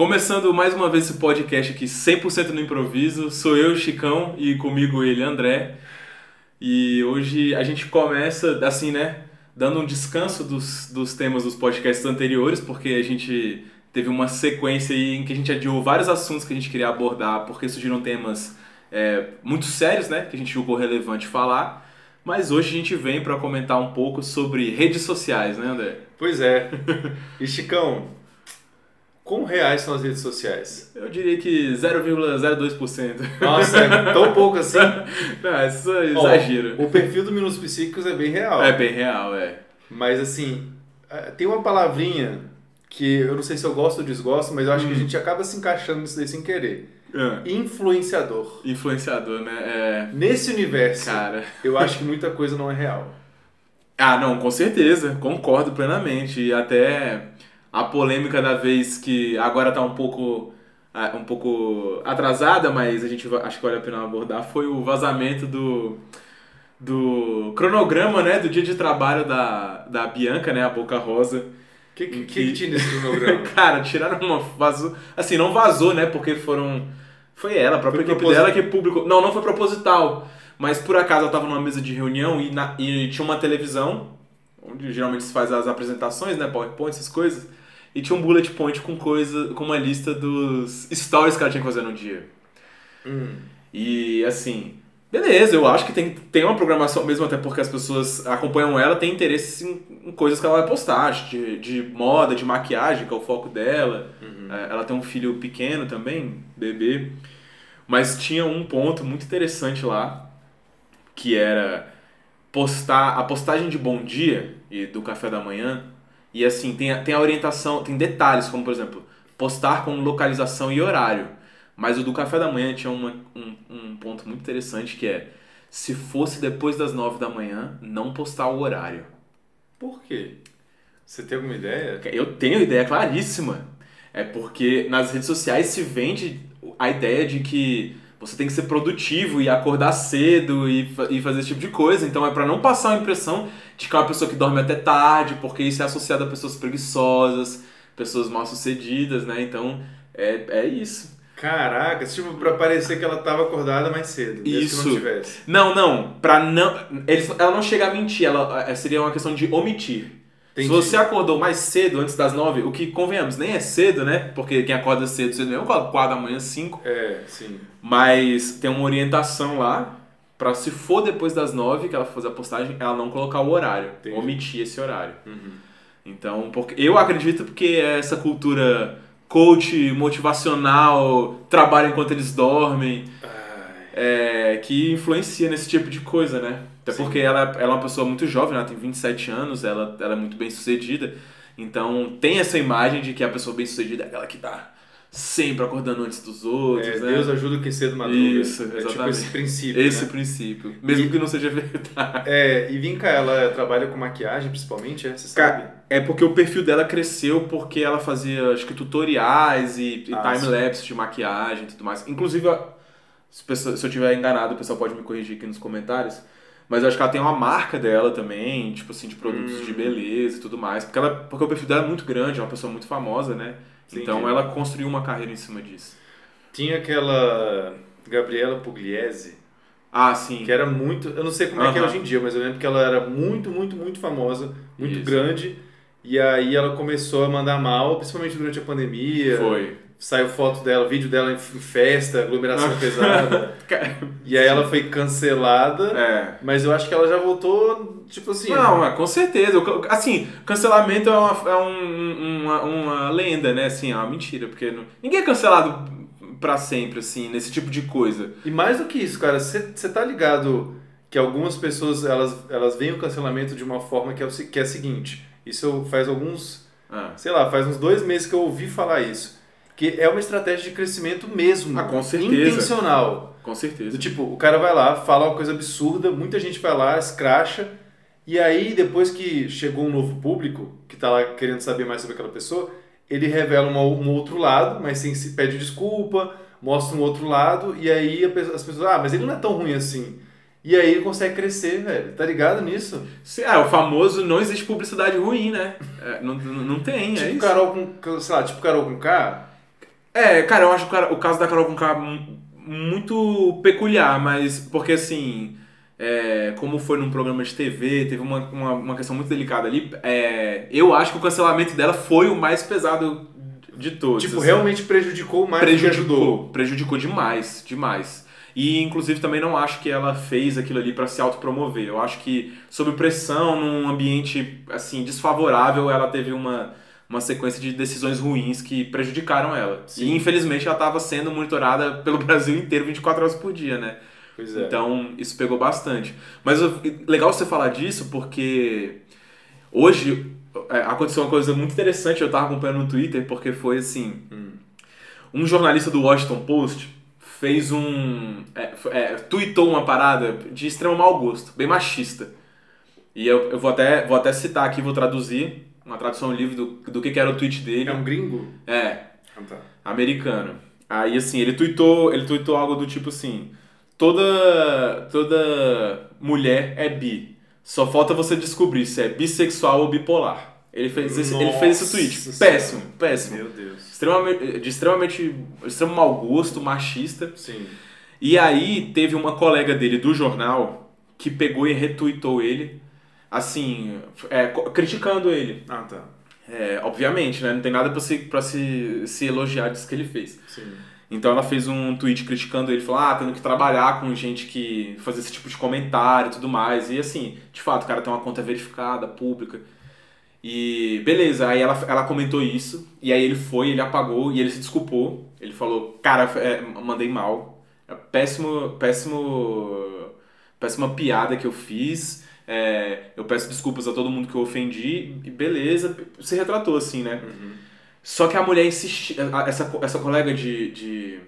Começando mais uma vez esse podcast aqui 100% no improviso, sou eu, Chicão, e comigo ele, André. E hoje a gente começa, assim, né, dando um descanso dos, dos temas dos podcasts anteriores, porque a gente teve uma sequência aí em que a gente adiou vários assuntos que a gente queria abordar, porque surgiram temas é, muito sérios, né, que a gente julgou relevante falar. Mas hoje a gente vem para comentar um pouco sobre redes sociais, né, André? Pois é. E Chicão, quão reais são as redes sociais? Eu diria que 0,02%. Nossa, é tão pouco assim? Não, isso é exagero. Ó, o perfil do Minutos Psíquicos é bem real. É bem real, é. Mas assim, é, tem uma palavrinha que eu não sei se eu gosto ou desgosto, mas eu acho hum. que a gente acaba se encaixando nisso daí sem querer. É. Influenciador. Influenciador, né? É... Nesse universo, Cara. eu acho que muita coisa não é real. Ah, não, com certeza. Concordo plenamente. E até a polêmica da vez que agora tá um pouco ah, um pouco atrasada, mas a gente acho que vale a pena abordar, foi o vazamento do, do cronograma, né, do dia de trabalho da, da Bianca, né, a Boca Rosa. O que, que, que, que tinha nesse cronograma? Cara, tiraram uma... Vazou, assim, não vazou, né, porque foram... Foi ela, a própria foi equipe dela que publicou... Não, não foi proposital, mas por acaso ela tava numa mesa de reunião e, na, e tinha uma televisão, onde geralmente se faz as apresentações, né, PowerPoint, essas coisas e tinha um bullet point com coisa, com uma lista dos stories que ela tinha que fazer no dia. Hum. E assim, beleza, eu acho que tem, tem uma programação mesmo, até porque as pessoas acompanham ela, tem interesse em, em coisas que ela vai postar, de, de moda, de maquiagem, que é o foco dela. Uhum. É, ela tem um filho pequeno também, bebê. Mas tinha um ponto muito interessante lá, que era postar a postagem de bom dia e do café da manhã e assim, tem a, tem a orientação, tem detalhes, como por exemplo, postar com localização e horário. Mas o do café da manhã tinha uma, um, um ponto muito interessante que é se fosse depois das nove da manhã, não postar o horário. Por quê? Você tem alguma ideia? Eu tenho ideia claríssima. É porque nas redes sociais se vende a ideia de que você tem que ser produtivo e acordar cedo e, e fazer esse tipo de coisa. Então é para não passar a impressão de que é uma pessoa que dorme até tarde, porque isso é associado a pessoas preguiçosas, pessoas mal sucedidas, né? Então é, é isso. Caraca, tipo, pra parecer que ela tava acordada mais cedo. Isso. não tivesse. Não, não. Pra não. Eles, ela não chega a mentir, ela é, seria uma questão de omitir. Entendi. Se você acordou mais cedo, antes das nove, o que convenhamos, nem é cedo, né? Porque quem acorda cedo, cedo mesmo, acorda quatro da manhã, cinco. É, sim. Mas tem uma orientação lá para se for depois das nove que ela fazer a postagem, ela não colocar o horário, Entendi. omitir esse horário. Uhum. Então, porque eu acredito porque é essa cultura coach motivacional, trabalha enquanto eles dormem, é, que influencia nesse tipo de coisa, né? Até Sim. porque ela, ela é uma pessoa muito jovem, ela tem 27 anos, ela, ela é muito bem sucedida. Então tem essa imagem de que a pessoa bem sucedida é aquela que tá sempre acordando antes dos outros. É, né? Deus ajuda quem cedo madruga. Isso, exatamente. É tipo esse princípio. Esse né? princípio. Mesmo e, que não seja verdade. É, e Vinca, ela trabalha com maquiagem principalmente, é? Você sabe? É porque o perfil dela cresceu porque ela fazia, acho que, tutoriais e, e ah, time-lapse de maquiagem e tudo mais. Inclusive, se, se eu estiver enganado, o pessoal pode me corrigir aqui nos comentários. Mas eu acho que ela tem uma marca dela também, tipo assim, de produtos hum. de beleza e tudo mais. Porque, ela, porque o perfil dela é muito grande, é uma pessoa muito famosa, né? Sim, então ela construiu uma carreira em cima disso. Tinha aquela Gabriela Pugliese. Ah, sim. Que era muito. Eu não sei como é que é hoje em dia, mas eu lembro que ela era muito, muito, muito famosa, muito Isso. grande. E aí ela começou a mandar mal, principalmente durante a pandemia. Foi saiu foto dela, vídeo dela em festa, aglomeração pesada. e aí ela foi cancelada. É. Mas eu acho que ela já voltou, tipo assim. Não, é, com certeza. Assim, cancelamento é uma, é um, uma, uma lenda, né? Assim, é uma mentira, porque não, ninguém é cancelado para sempre, assim, nesse tipo de coisa. E mais do que isso, cara, você tá ligado que algumas pessoas elas, elas veem o cancelamento de uma forma que é, o, que é a seguinte. Isso faz alguns. Ah. Sei lá, faz uns dois meses que eu ouvi falar isso que é uma estratégia de crescimento mesmo. Ah, com certeza. Intencional. Com certeza. Do tipo, o cara vai lá, fala uma coisa absurda, muita gente vai lá, escracha, e aí depois que chegou um novo público, que está lá querendo saber mais sobre aquela pessoa, ele revela uma, um outro lado, mas sem se pede desculpa, mostra um outro lado, e aí as pessoas, ah, mas ele não é tão ruim assim. E aí ele consegue crescer, velho. Tá ligado nisso? Sim, é, o famoso não existe publicidade ruim, né? É, não, não, não tem, tipo é isso. Carol com, sei lá, tipo Carol com K, É, cara, eu acho o caso da Carol Conká mu- muito peculiar, mas porque assim, é, como foi num programa de TV, teve uma, uma, uma questão muito delicada ali, é, eu acho que o cancelamento dela foi o mais pesado de todos. Tipo, assim. realmente prejudicou mais do que ajudou. prejudicou, prejudicou demais, demais. E inclusive também não acho que ela fez aquilo ali pra se autopromover. Eu acho que sob pressão, num ambiente assim desfavorável, ela teve uma uma sequência de decisões ruins que prejudicaram ela. Sim. E infelizmente ela estava sendo monitorada pelo Brasil inteiro 24 horas por dia, né? Pois é. Então, isso pegou bastante. Mas legal você falar disso porque hoje é, aconteceu uma coisa muito interessante, eu tava acompanhando no Twitter, porque foi assim, um jornalista do Washington Post fez um... É, é, tweetou uma parada de extremo mau gosto, bem machista. E eu, eu vou, até, vou até citar aqui, vou traduzir, uma tradução livre do, do que, que era o tweet dele. É um gringo? É, Ah, tá. americano. Aí assim, ele tweetou, ele tweetou algo do tipo assim: toda toda mulher é bi. Só falta você descobrir se é bissexual ou bipolar. Ele fez esse, ele fez esse tweet. Nossa Péssimo, Senhora. péssimo. Meu Deus. Extremamente, de extremamente extremo mau gosto, machista. Sim. E aí teve uma colega dele do jornal que pegou e retweetou ele, assim, é, criticando ele. Ah, tá. É, obviamente, né? Não tem nada pra se, pra se, se elogiar disso que ele fez. Sim. Então ela fez um tweet criticando ele, falou, ah, tendo que trabalhar com gente que faz esse tipo de comentário e tudo mais. E assim, de fato, o cara tem uma conta verificada, pública. E beleza, aí ela, ela comentou isso, e aí ele foi, ele apagou e ele se desculpou. Ele falou, cara, é, mandei mal. É péssimo, péssimo, péssima piada que eu fiz. É, eu peço desculpas a todo mundo que eu ofendi. E beleza, se retratou assim, né? Só que a mulher insistiu, essa, essa colega de, de,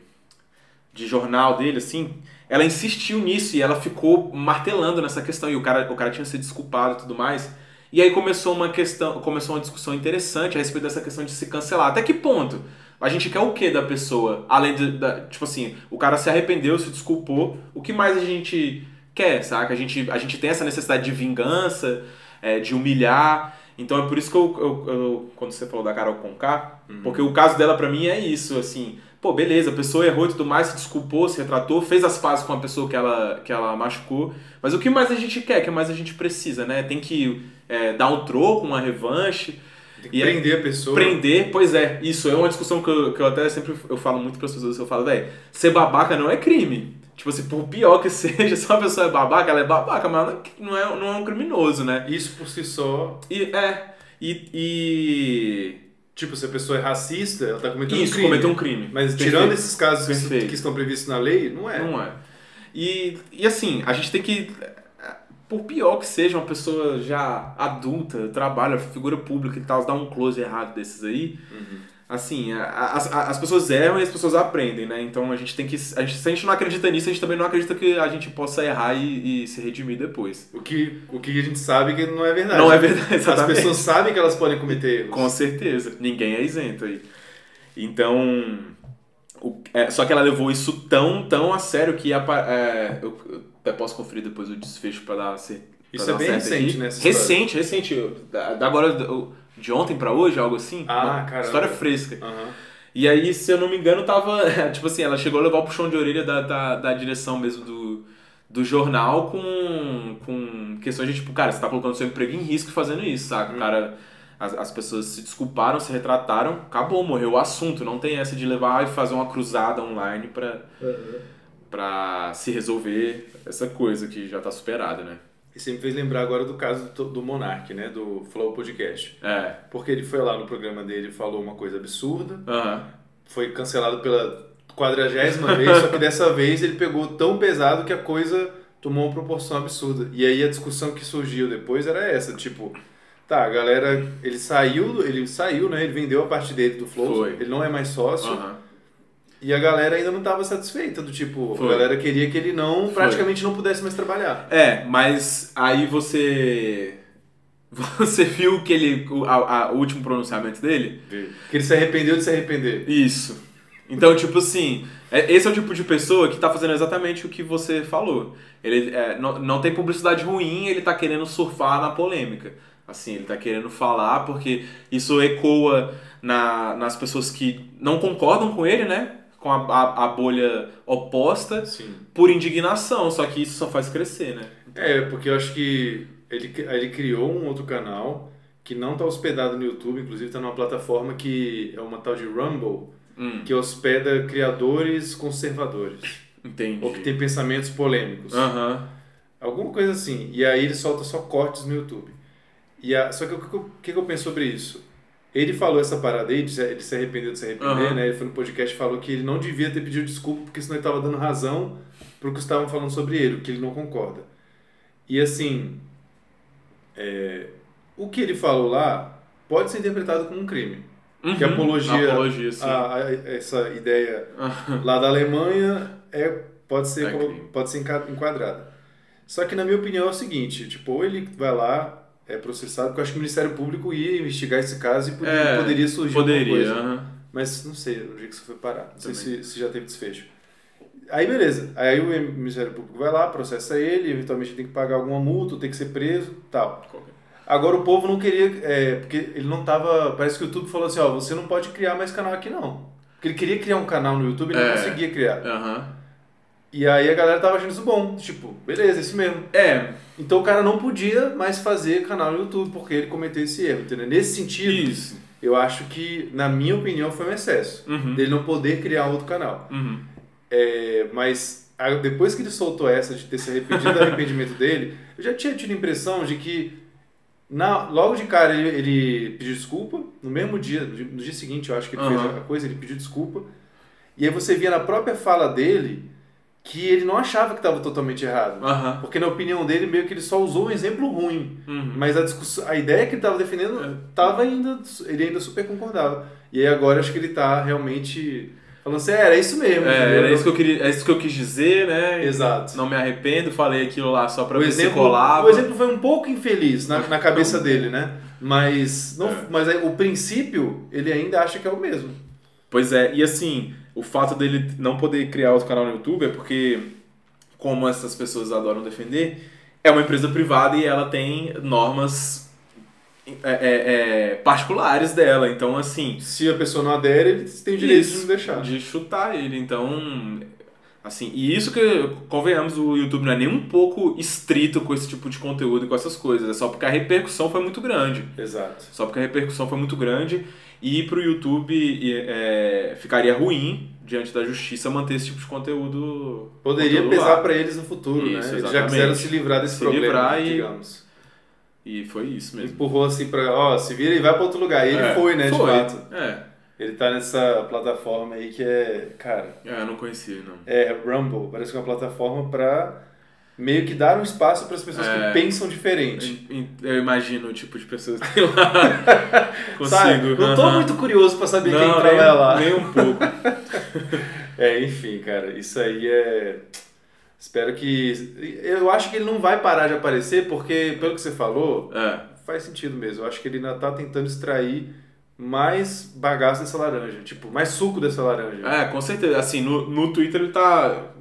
de jornal dele, assim, ela insistiu nisso e ela ficou martelando nessa questão. E o cara, o cara tinha se desculpado e tudo mais. E aí começou uma questão, começou uma discussão interessante a respeito dessa questão de se cancelar. Até que ponto? A gente quer o que da pessoa? Além de, da, tipo assim, o cara se arrependeu, se desculpou. O que mais a gente quer, saca? A gente, a gente tem essa necessidade de vingança, é, de humilhar. Então é por isso que eu, eu, eu- quando você falou da Carol Conká, porque o caso dela pra mim é isso, assim, pô, beleza, a pessoa errou e tudo mais, se desculpou, se retratou, fez as pazes com a pessoa que ela, que ela machucou, mas o que mais a gente quer, o que mais a gente precisa, né? Tem que é, dar um troco, uma revanche, Tem que E prender a pessoa. prender, pois é, isso é uma discussão que eu, que eu até sempre eu falo muito para as pessoas, eu falo, velho, ser babaca não é crime. Tipo assim, por pior que seja, se uma pessoa é babaca, ela é babaca, mas ela não é, não é um criminoso, né? Isso por si só. E, é, e, e Tipo, se a pessoa é racista, ela tá cometendo um Isso, crime. cometeu um crime. Mas Perfeito. tirando esses casos que, Perfeito. que estão previstos na lei, não é. Não é. E, e assim, a gente tem que. Por pior que seja uma pessoa já adulta, trabalha, figura pública e tal, dar um close errado desses aí. Assim, a- a- as, a- as pessoas erram e as pessoas aprendem, né? Então a gente tem que. A gente, se a gente não acredita nisso, a gente também não acredita que a gente possa errar e, e se redimir depois. O que, o que a gente sabe que não é verdade. Não é verdade, As exatamente. pessoas sabem que elas podem cometer erros. Com certeza, ninguém é isento aí. Então, o- é, só que ela levou isso tão, tão a sério que apa- é, eu, eu até posso conferir depois o desfecho para dar pra Isso dar é bem recente, aqui. né? Recente, recente. eu- agora, do- de ontem para hoje, algo assim. Ah, caramba. História fresca. Aham. E aí, se eu não me engano, tava. Tipo assim, ela chegou a levar o puxão de orelha da, da, da direção mesmo do, do jornal com, com questões de tipo, cara, você tá colocando seu emprego em risco fazendo isso, saca? O cara. As, as pessoas se desculparam, se retrataram, acabou, morreu o assunto. Não tem essa de levar e fazer uma cruzada online pra, pra se resolver essa coisa que já tá superada, né? E você me fez lembrar agora do caso do, do Monark, né? Do Flow Podcast. É. Porque ele foi lá no programa dele e falou uma coisa absurda, Aham. foi cancelado pela quadragésima vez, só que dessa vez ele pegou tão pesado que a coisa tomou uma proporção absurda. E aí a discussão que surgiu depois era essa, tipo, tá, a galera, ele saiu, ele saiu, né? Ele vendeu a parte dele do Flow, ele não é mais sócio. Aham. E a galera ainda não estava satisfeita, do tipo, Foi. a galera queria que ele não, Foi. praticamente não pudesse mais trabalhar. É, mas aí você. Você viu que ele. O, a- a- o último pronunciamento dele? Que ele se arrependeu de se arrepender. Isso. Então, tipo assim, é- esse é o tipo de pessoa que tá fazendo exatamente o que você falou. Ele é, não, não tem publicidade ruim, ele tá querendo surfar na polêmica. Assim, ele tá querendo falar porque isso ecoa na, nas pessoas que não concordam com ele, né? Com a, a, a bolha oposta, Sim. por indignação. Só que isso só faz crescer, né? É, porque eu acho que ele, ele criou um outro canal que não está hospedado no YouTube, inclusive está numa plataforma que é uma tal de Rumble, Hum, que hospeda criadores conservadores, entendi. ou que tem pensamentos polêmicos. Aham. Alguma coisa assim. E aí ele solta só cortes no YouTube. E a, só que o que que eu penso sobre isso? Ele falou essa parada aí, de ele se arrependeu de se arrepender, Aham. né? Ele foi no podcast e falou que ele não devia ter pedido desculpa, porque senão ele estava dando razão pro que estavam falando sobre ele, o que ele não concorda. E assim, é, o que ele falou lá pode ser interpretado como um crime. Uhum. Que apologia, Apologia, a, a- essa ideia lá da Alemanha é, pode, ser, É pode ser enquadrada. Só que, na minha opinião, é o seguinte: tipo, ou ele vai lá, é processado, porque eu acho que o Ministério Público ia investigar esse caso e poderia, É, poderia surgir alguma Poderia. coisa. aham. Mas não sei onde é que isso foi parar. Não sei Também. se, se já teve desfecho. Aí beleza. Aí o Ministério Público vai lá, processa ele, eventualmente tem que pagar alguma multa, tem que ser preso tal. Agora o povo não queria, é, porque ele não tava. Parece que o YouTube falou assim: ó, você não pode criar mais canal aqui não. Porque ele queria criar um canal no YouTube e não É. conseguia criar. Aham. E aí a galera tava achando isso bom. Tipo, beleza, isso mesmo. É, Então o cara não podia mais fazer canal no YouTube porque ele cometeu esse erro, entendeu? Nesse sentido, isso. eu acho que, na minha opinião, foi um excesso. Uhum. Dele não poder criar outro canal. Uhum. É, mas a- depois que ele soltou essa de ter se arrependido do arrependimento dele, eu já tinha tido a impressão de que na, logo de cara ele, ele pediu desculpa, no mesmo dia, no dia, seguinte eu acho que ele fez Aham. a coisa, ele pediu desculpa. E aí você via na própria fala dele que ele não achava que estava totalmente errado. Aham. Porque na opinião dele, meio que ele só usou um exemplo ruim. Uhum. Mas a, discussão, a ideia que ele estava defendendo, tava ainda, ele ainda super concordava. E aí agora acho que ele está realmente falando assim, é, era isso mesmo. É, entendeu? era isso que eu queria, é isso que eu quis dizer, né? Exato. Não me arrependo, falei aquilo lá só pra o ver se colava. o exemplo foi um pouco infeliz na, na cabeça dele, né? Mas, não, É. mas aí, o princípio, ele ainda acha que é o mesmo. Pois é, e assim, o fato dele não poder criar outro canal no YouTube é porque, como essas pessoas adoram defender, é uma empresa privada e ela tem normas é, é, é, particulares dela. Então, assim, Se a pessoa não adere, ele tem direito de Isso, não deixar. De chutar ele. Então, assim, e isso que, convenhamos, o YouTube não é nem um pouco estrito com esse tipo de conteúdo e com essas coisas. É só porque a repercussão foi muito grande. Exato. Só porque a repercussão foi muito grande e pro YouTube e, é, ficaria ruim, diante da justiça, manter esse tipo de conteúdo. Poderia conteúdo pesar para eles no futuro, Isso, né? Eles já exatamente. quiseram se livrar desse Se problema, livrar e- digamos. E foi isso mesmo. Empurrou assim pra, ó, se vira e vai para outro lugar. E ele É, foi, né, de foi. fato. É, Ele tá nessa plataforma aí que é, cara, é, eu não conhecia, não. é Rumble. Parece que é uma plataforma pra meio que dar um espaço para as pessoas É. que pensam diferente. Eu, imagino o tipo de pessoas que tem lá. Consigo. Sabe? Não tô muito curioso para saber quem Não, trabalha nem, lá. nem um pouco. É, enfim, cara, isso aí é. Espero que. Eu acho que ele não vai parar de aparecer, porque, pelo que você falou, É. faz sentido mesmo. Eu acho que ele ainda tá tentando extrair mais bagaço dessa laranja, tipo, mais suco dessa laranja. É, com certeza. Assim, no, no Twitter ele tá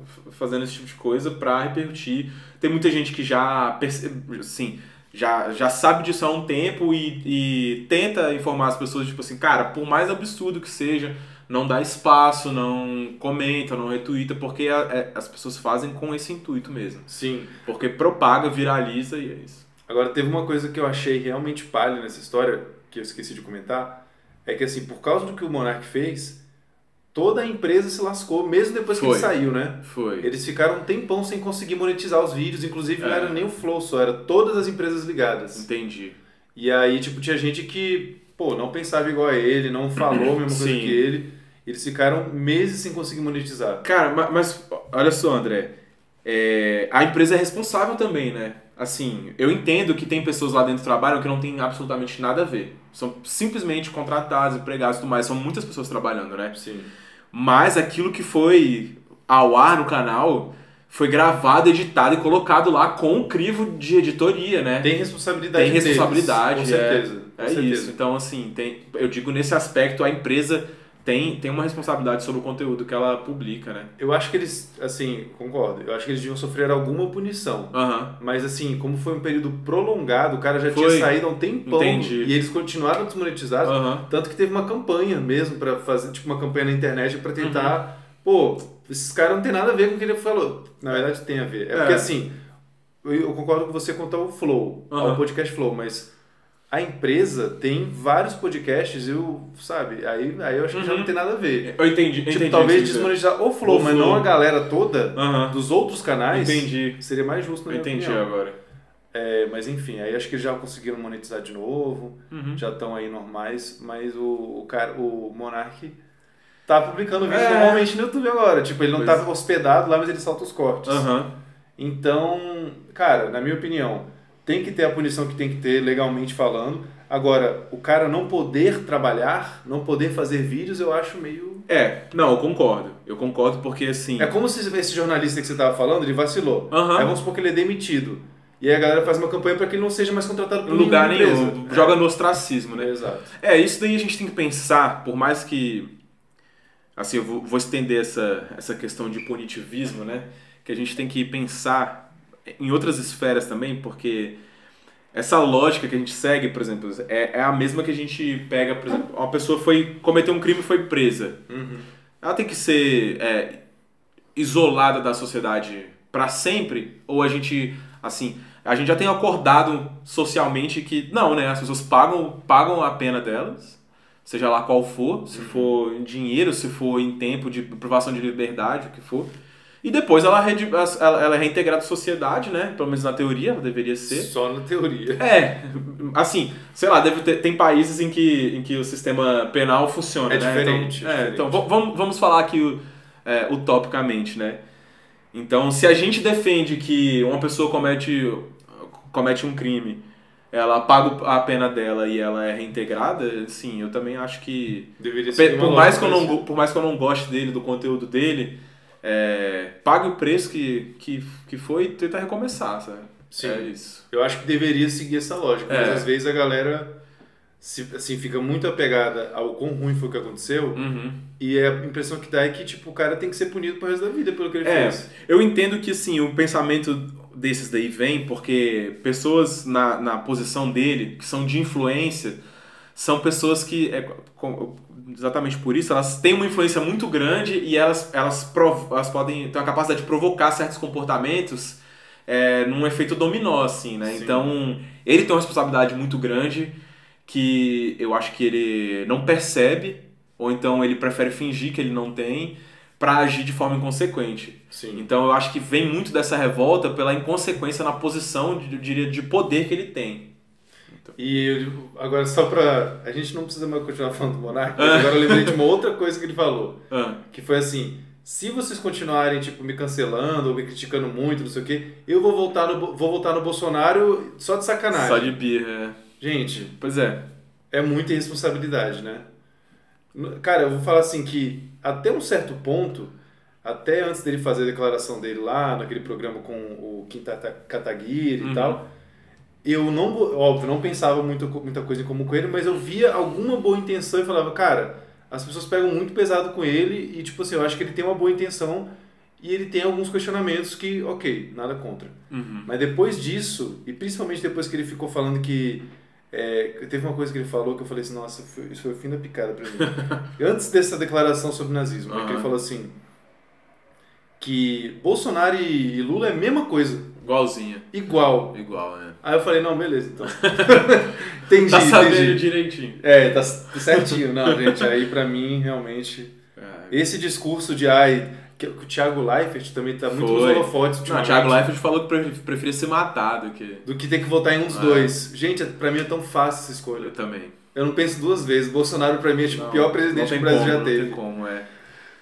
fazendo esse tipo de coisa pra repercutir. Tem muita gente que já, perce- assim, já, já sabe disso há um tempo e, e tenta informar as pessoas, tipo assim, cara, por mais absurdo que seja, não dá espaço, não comenta, não retuita, porque a- é- as pessoas fazem com esse intuito mesmo. Sim. Porque propaga, viraliza e é isso. Agora, teve uma coisa que eu achei realmente palha nessa história, que eu esqueci de comentar, é que, assim, por causa do que o Monark fez, toda a empresa se lascou, mesmo depois que Foi. ele saiu, né? Foi. Eles ficaram um tempão sem conseguir monetizar os vídeos, inclusive não É. era nem o Flow só, era todas as empresas ligadas. Entendi. E aí, tipo, tinha gente que, pô, não pensava igual a ele, não falou a mesma coisa Sim. que ele. Eles ficaram meses sem conseguir monetizar. Cara, ma- mas, olha só, André. É, a empresa é responsável também, né? Assim, eu entendo que tem pessoas lá dentro que trabalham que não tem absolutamente nada a ver. São simplesmente contratados, empregados e tudo mais. São muitas pessoas trabalhando, né? Sim. Mas aquilo que foi ao ar no canal foi gravado, editado e colocado lá com o crivo de editoria, né? Tem responsabilidade Tem responsabilidade, deles, com é. certeza. com É certeza. isso. Então, assim, tem, eu digo nesse aspecto, a empresa tem, tem uma responsabilidade sobre o conteúdo que ela publica, né? Eu acho que eles, assim, concordo. Eu acho que eles deviam sofrer alguma punição. Aham. Mas assim, como foi um período prolongado, o cara já Foi. tinha saído há um tempão Entendi. e eles continuaram desmonetizados. Aham. Tanto que teve uma campanha mesmo pra fazer, tipo, uma campanha na internet pra tentar. Pô, esses caras não tem nada a ver com o que ele falou. Na verdade, tem a ver. É, É. porque assim, eu, concordo com você quanto ao Flow, ao podcast Flow, mas a empresa tem vários podcasts, eu, sabe, aí, aí eu acho que já Uhum. não tem nada a ver. Eu entendi. Tipo, entendi talvez o desmonetizar o Flow, O mas Flow. não a galera toda Aham. dos outros canais. Entendi. Seria mais justo, na Eu minha entendi opinião. agora. É, mas enfim, aí acho que já conseguiram monetizar de novo, Uhum. já estão aí normais, mas o, o cara, o Monark tá publicando vídeos É. normalmente no YouTube agora. Tipo, ele não Pois. tá hospedado lá, mas ele solta os cortes. Então, cara, na minha opinião, tem que ter a punição que tem que ter legalmente falando. Agora, o cara não poder trabalhar, não poder fazer vídeos, eu acho meio. É, não, eu concordo. Eu concordo porque assim. É como se esse jornalista que você tava falando, ele vacilou. Aham. Aí vamos supor que ele é demitido. E aí a galera faz uma campanha para que ele não seja mais contratado por lugar nenhum. empresa. Joga no ostracismo, né? É, exato. É, isso daí a gente tem que pensar, por mais que. Assim, eu vou, vou estender essa, essa questão de punitivismo, né? Que a gente tem que pensar em outras esferas também, porque essa lógica que a gente segue, por exemplo, é, é a mesma que a gente pega, por exemplo, uma pessoa foi cometeu um crime e foi presa. Uhum. Ela tem que ser é, isolada da sociedade para sempre? Ou a gente, assim, a gente já tem acordado socialmente que não, né? As pessoas pagam, pagam a pena delas, seja lá qual for, se for em dinheiro, se for em tempo de privação de liberdade, o que for. E depois ela, ela, é reintegrada à sociedade, né? Pelo menos na teoria ela deveria ser. Só na teoria. É, assim, sei lá, deve ter, tem países em que, em que o sistema penal funciona, É né? diferente, Então, é diferente. então va- vamos, vamos falar aqui é, utopicamente, né? Então, se a gente defende que uma pessoa comete, comete um crime, ela paga a pena dela e ela é reintegrada, sim, eu também acho que Deveria ser uma por mais, que eu não, por mais que eu não goste dele, do conteúdo dele, é, pague o preço que, que, que foi e tenta recomeçar, sabe? Sim. É isso. Eu acho que deveria seguir essa lógica, mas É. às vezes a galera se, assim, fica muito apegada ao quão ruim foi o que aconteceu Uhum. e a impressão que dá é que tipo, o cara tem que ser punido pro resto da vida pelo que ele É, fez. eu entendo que assim, o pensamento desses daí vem porque pessoas na, na posição dele, que são de influência, são pessoas que, é, com- exatamente por isso, elas têm uma influência muito grande e elas, elas, elas podem ter a capacidade de provocar certos comportamentos é, num efeito dominó, assim, né? Sim. Então, ele tem uma responsabilidade muito grande que eu acho que ele não percebe, ou então ele prefere fingir que ele não tem, para agir de forma inconsequente. Sim. Então eu acho que vem muito dessa revolta pela inconsequência na posição, eu diria, de poder que ele tem. E eu- agora só pra. A gente não precisa mais continuar falando do Monark, É. mas agora eu lembrei de uma outra coisa que ele falou. Ah, Que foi assim: se vocês continuarem, tipo, me cancelando ou me criticando muito, não sei o quê, eu vou voltar no, vou votar no Bolsonaro só de sacanagem. só de birra. é. Gente, Pois é. é muita irresponsabilidade, né? Cara, eu vou falar assim que até um certo ponto, até antes dele fazer a declaração dele lá, naquele programa com o Quinta Kataguiri Uhum. e tal, eu não, óbvio, não pensava muito, muita coisa em comum com ele, mas eu via alguma boa intenção e falava, cara, as pessoas pegam muito pesado com ele e, tipo assim, eu acho que ele tem uma boa intenção e ele tem alguns questionamentos que, ok, nada contra. Uhum. Mas depois disso, e principalmente depois que ele ficou falando que. é, teve uma coisa que ele falou que eu falei assim: nossa, foi- isso foi o fim da picada pra mim. Antes dessa declaração sobre nazismo, né, que ele falou assim: que Bolsonaro e Lula é a mesma coisa, Igualzinha. igual. Igual, né? Aí eu falei: não, beleza, então. entendi, Tá sabendo entendi. direitinho. É, tá certinho. Não, gente, aí pra mim, realmente. É. Esse discurso de ai. Que o Thiago Leifert também tá muito nos Foi. holofotes Não, o. Thiago Leifert falou que pre- preferia ser matado que Do que ter que votar em um dos Ah. dois. Gente, pra mim é tão fácil essa escolha. eu também. Eu não penso duas vezes. Bolsonaro pra mim é tipo o Não, pior não presidente que o Brasil como, já não teve. tem como, é.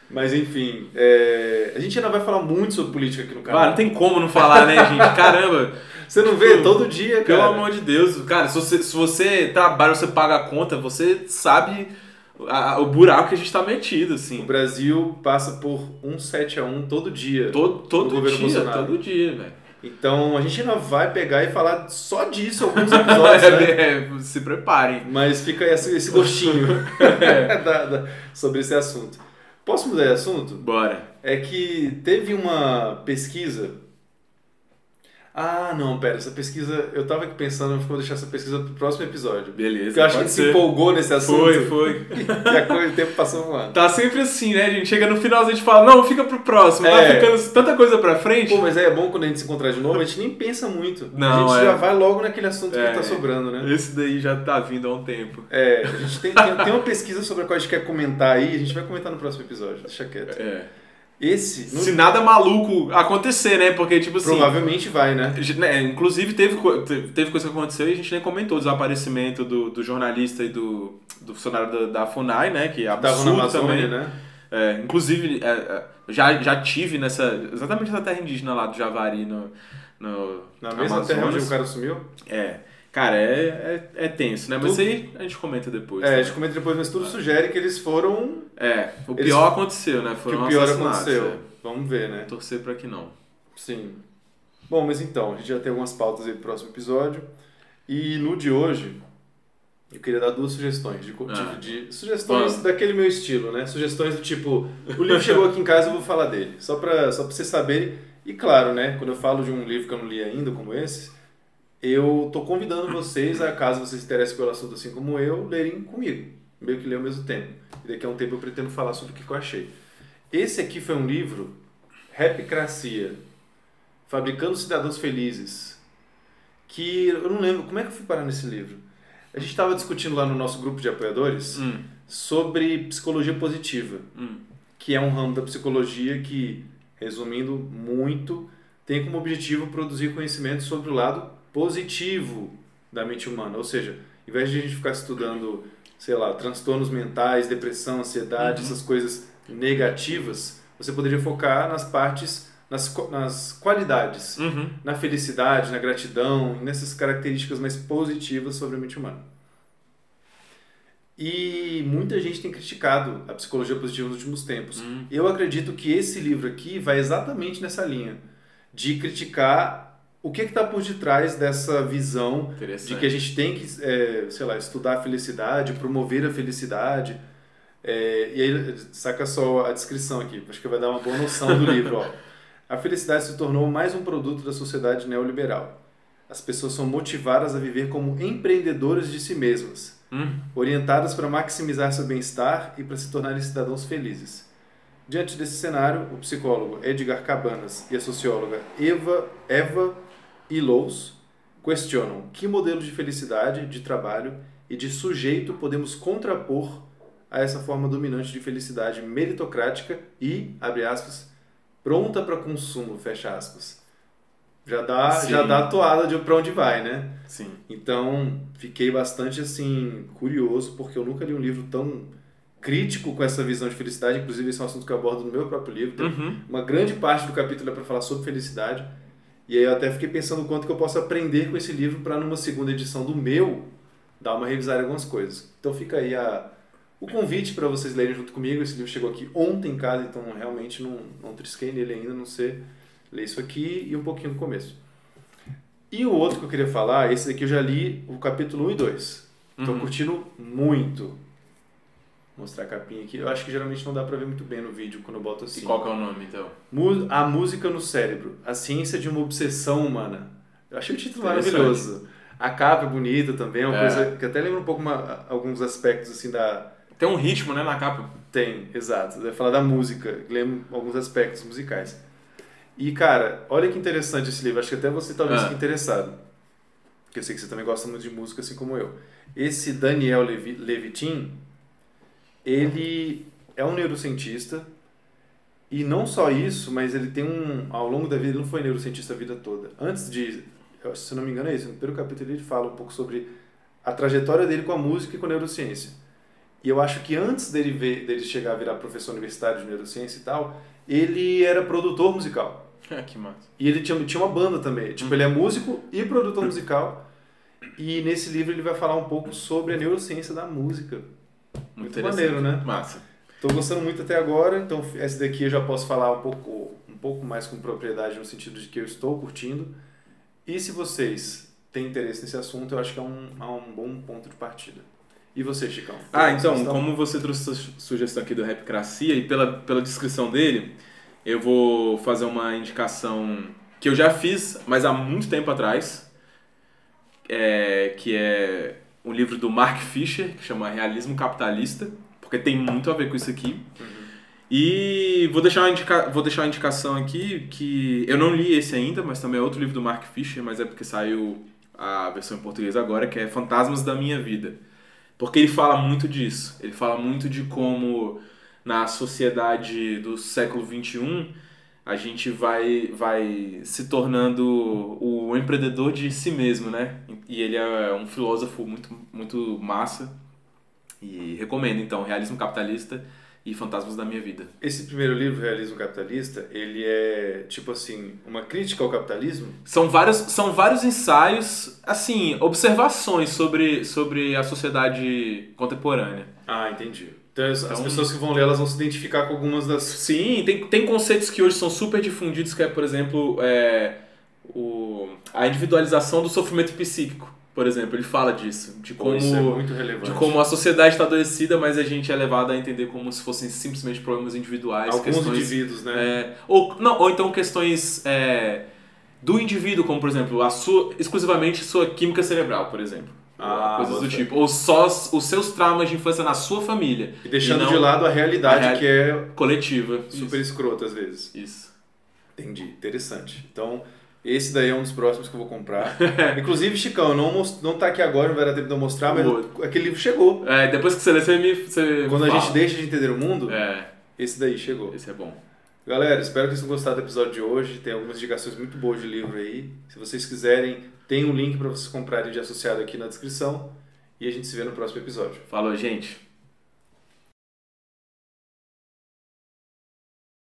Mas enfim, é, a gente ainda vai falar muito sobre política aqui no Ah, canal. não tem como não falar, né, gente? Caramba! Você não vê todo dia, cara. Pelo amor de Deus, cara, se você, se você trabalha, você paga a conta, você sabe a- o buraco que a gente tá metido, O assim. Brasil passa por um 7 a 1 todo dia. Todo, todo Do governo dia, Bolsonaro. todo dia, velho. Então a gente ainda vai pegar e falar só disso alguns episódios, né? É, se preparem. Mas fica esse, esse gostinho da- da- sobre esse assunto. Posso mudar de assunto? Bora. É que teve uma pesquisa. Ah, não, pera, essa pesquisa. Eu tava aqui pensando, eu vou deixar essa pesquisa pro próximo episódio. Beleza. Porque eu acho que gente se ser. empolgou nesse assunto. Foi, foi. E a coisa, o tempo passou voando. Tá sempre assim, né, gente? Chega no final, a gente fala, não, fica pro próximo. Tá É. ficando tanta coisa pra frente. Pô, mas é bom quando a gente se encontrar de novo, a gente nem pensa muito. Não, a gente é. já vai logo naquele assunto É. que tá sobrando, né? Esse daí já tá vindo há um tempo. É, a gente tem, tem, tem uma pesquisa sobre a qual a gente quer comentar aí, a gente vai comentar no próximo episódio, deixa quieto. É. Esse, no- Se nada maluco acontecer, né? Porque, tipo assim. provavelmente vai, né? né, inclusive, teve, teve coisa que aconteceu e a gente nem comentou o desaparecimento do, do jornalista e do, do funcionário da, da FUNAI, né? Que é absurdo Amazônia, também. né? É, inclusive, é, é, já, já tive nessa. Exatamente nessa terra indígena lá do Javari, no, no Na mesma terra onde Amazonas. o cara sumiu? É. Cara, é, é, é tenso, né? Mas Tudo- aí a gente comenta depois. É, a né? gente comenta depois, mas tudo sugere que eles foram. É, o Eles- pior aconteceu, né? que Foram o pior aconteceu. é. Vamos ver, né? Torcer pra que não. Sim. Bom, mas então, a gente já tem algumas pautas aí pro próximo episódio. E no de hoje, eu queria dar duas sugestões. De, Ah. de- de- sugestões Vamos. daquele meu estilo, né? Sugestões do tipo, o livro chegou aqui em casa, eu vou falar dele. Só pra, só pra vocês saberem. E claro, né? Quando eu falo de um livro que eu não li ainda, como esse, eu tô convidando vocês, a caso vocês se interessem pelo assunto assim como eu, lerem comigo. Meio que ler ao mesmo tempo. E daqui a um tempo eu pretendo falar sobre o que eu achei. Esse aqui foi um livro, Rapcracia, Fabricando Cidadãos Felizes, que eu não lembro, como é que eu fui parar nesse livro? A gente estava discutindo lá no nosso grupo de apoiadores Hum, sobre psicologia positiva, hum. que é um ramo da psicologia que, resumindo muito, tem como objetivo produzir conhecimento sobre o lado positivo da mente humana. Ou seja, em vez de a gente ficar estudando, sei lá, transtornos mentais, depressão, ansiedade, Uhum. essas coisas negativas, você poderia focar nas partes, nas, nas qualidades, Uhum. na felicidade, na gratidão, nessas características mais positivas sobre a mente humana. E muita gente tem criticado a psicologia positiva nos últimos tempos. Hum. Eu acredito que esse livro aqui vai exatamente nessa linha de criticar o que está por detrás dessa visão de que a gente tem que, é, sei lá, estudar a felicidade, promover a felicidade. É, e aí, saca só a descrição aqui, acho que vai dar uma boa noção do livro. Ó. A felicidade se tornou mais um produto da sociedade neoliberal. As pessoas são motivadas a viver como empreendedoras de si mesmas, Hum. orientadas para maximizar seu bem-estar e para se tornarem cidadãos felizes. Diante desse cenário, o psicólogo Edgar Cabanas e a socióloga Eva, Eva Illouz questionam que modelo de felicidade, de trabalho e de sujeito podemos contrapor a essa forma dominante de felicidade meritocrática e, abre aspas, pronta para consumo, fecha aspas. Já dá, Sim. já dá a toada de para onde vai, né? Sim. Então, fiquei bastante assim curioso porque eu nunca li um livro tão crítico com essa visão de felicidade, inclusive esse é um assunto que eu abordo no meu próprio livro. Uhum. Uma grande parte do capítulo é para falar sobre felicidade. E aí eu até fiquei pensando o quanto que eu posso aprender com esse livro para numa segunda edição do meu dar uma revisada em algumas coisas. Então fica aí a, o convite para vocês lerem junto comigo. Esse livro chegou aqui ontem em casa, então realmente não, não trisquei nele ainda, não sei ler isso aqui e um pouquinho do começo. E o outro que eu queria falar, esse daqui eu já li o capítulo 1 e 2. Tô Uhum. curtindo muito. Mostrar a capinha aqui. Eu acho que geralmente não dá pra ver muito bem no vídeo quando eu boto assim. E qual que é o nome, então? A música no cérebro. A ciência de uma obsessão humana. Eu achei o título maravilhoso. A capa é bonita também, é uma É. coisa que até lembra um pouco uma- alguns aspectos assim da. Tem um ritmo, né, na capa. Tem, exato. Vai falar da música, lembra alguns aspectos musicais. E cara, olha que interessante esse livro. Acho que até você talvez Ah. fique interessado. Porque eu sei que você também gosta muito de música, assim como eu. Esse Daniel Levi- Levitin, ele é um neurocientista. E não só isso, mas ele tem um. Ao longo da vida, ele não foi neurocientista a vida toda. Antes de. Se não me engano, é isso. No primeiro capítulo ele fala um pouco sobre a trajetória dele com a música e com a neurociência. E eu acho que antes dele, ver, dele chegar a virar professor universitário de neurociência e tal, ele era produtor musical. É, que massa. E ele tinha, tinha uma banda também. Tipo, ele é músico e produtor musical. E nesse livro ele vai falar um pouco sobre a neurociência da música. Muito maneiro, né? Massa. Tô gostando muito até agora, então esse daqui eu já posso falar um pouco, um pouco mais com propriedade no sentido de que eu estou curtindo. E se vocês têm interesse nesse assunto, eu acho que é um, é um bom ponto de partida. E você, Chicão? Ah, então, como você trouxe essa sugestão aqui do Rapcracia e pela, pela descrição dele, eu vou fazer uma indicação que eu já fiz, mas há muito tempo atrás, é, que é um livro do Mark Fisher, que chama Realismo Capitalista, porque tem muito a ver com isso aqui. Uhum. E vou deixar, uma indica, vou deixar uma indicação aqui, que eu não li esse ainda, mas também é outro livro do Mark Fisher, mas é porque saiu a versão em português agora, que é Fantasmas da Minha Vida. Porque ele fala muito disso. Ele fala muito de como na sociedade do século XXI a gente vai, vai se tornando o empreendedor de si mesmo, né? E ele é um filósofo muito, muito massa. E recomendo, então, Realismo Capitalista e Fantasmas da Minha Vida. Esse primeiro livro, Realismo Capitalista, ele é, tipo assim, uma crítica ao capitalismo? São vários, são vários ensaios, assim, observações sobre, sobre a sociedade contemporânea. Ah, entendi. Então, as então, pessoas que vão ler, elas vão se identificar com algumas das... Sim, tem, tem conceitos que hoje são super difundidos, que é, por exemplo, é, o, a individualização do sofrimento psíquico. Por exemplo, ele fala disso, de como, é de como a sociedade está adoecida, mas a gente é levado a entender como se fossem simplesmente problemas individuais. Alguns questões, indivíduos, né? É, ou, não, ou então questões é, do indivíduo, como por exemplo, a sua, exclusivamente sua química cerebral, por exemplo. Ah, coisas do tipo. Ou só os seus traumas de infância na sua família. E deixando e de lado a realidade a real... que é coletiva. Super Isso. escrota às vezes. Isso. Entendi. Interessante. Então, esse daí é um dos próximos que eu vou comprar. Inclusive, Chicão, não, most... não tá aqui agora, não vai dar tempo de eu mostrar, mas aquele livro chegou. É, depois que você lê, você me. Você Quando a gente deixa de entender o mundo, é. esse daí chegou. Esse é bom. Galera, espero que vocês tenham gostado do episódio de hoje. Tem algumas indicações muito boas de livro aí. Se vocês quiserem, tem um link para vocês comprarem de associado aqui na descrição. E a gente se vê no próximo episódio. Falou, gente!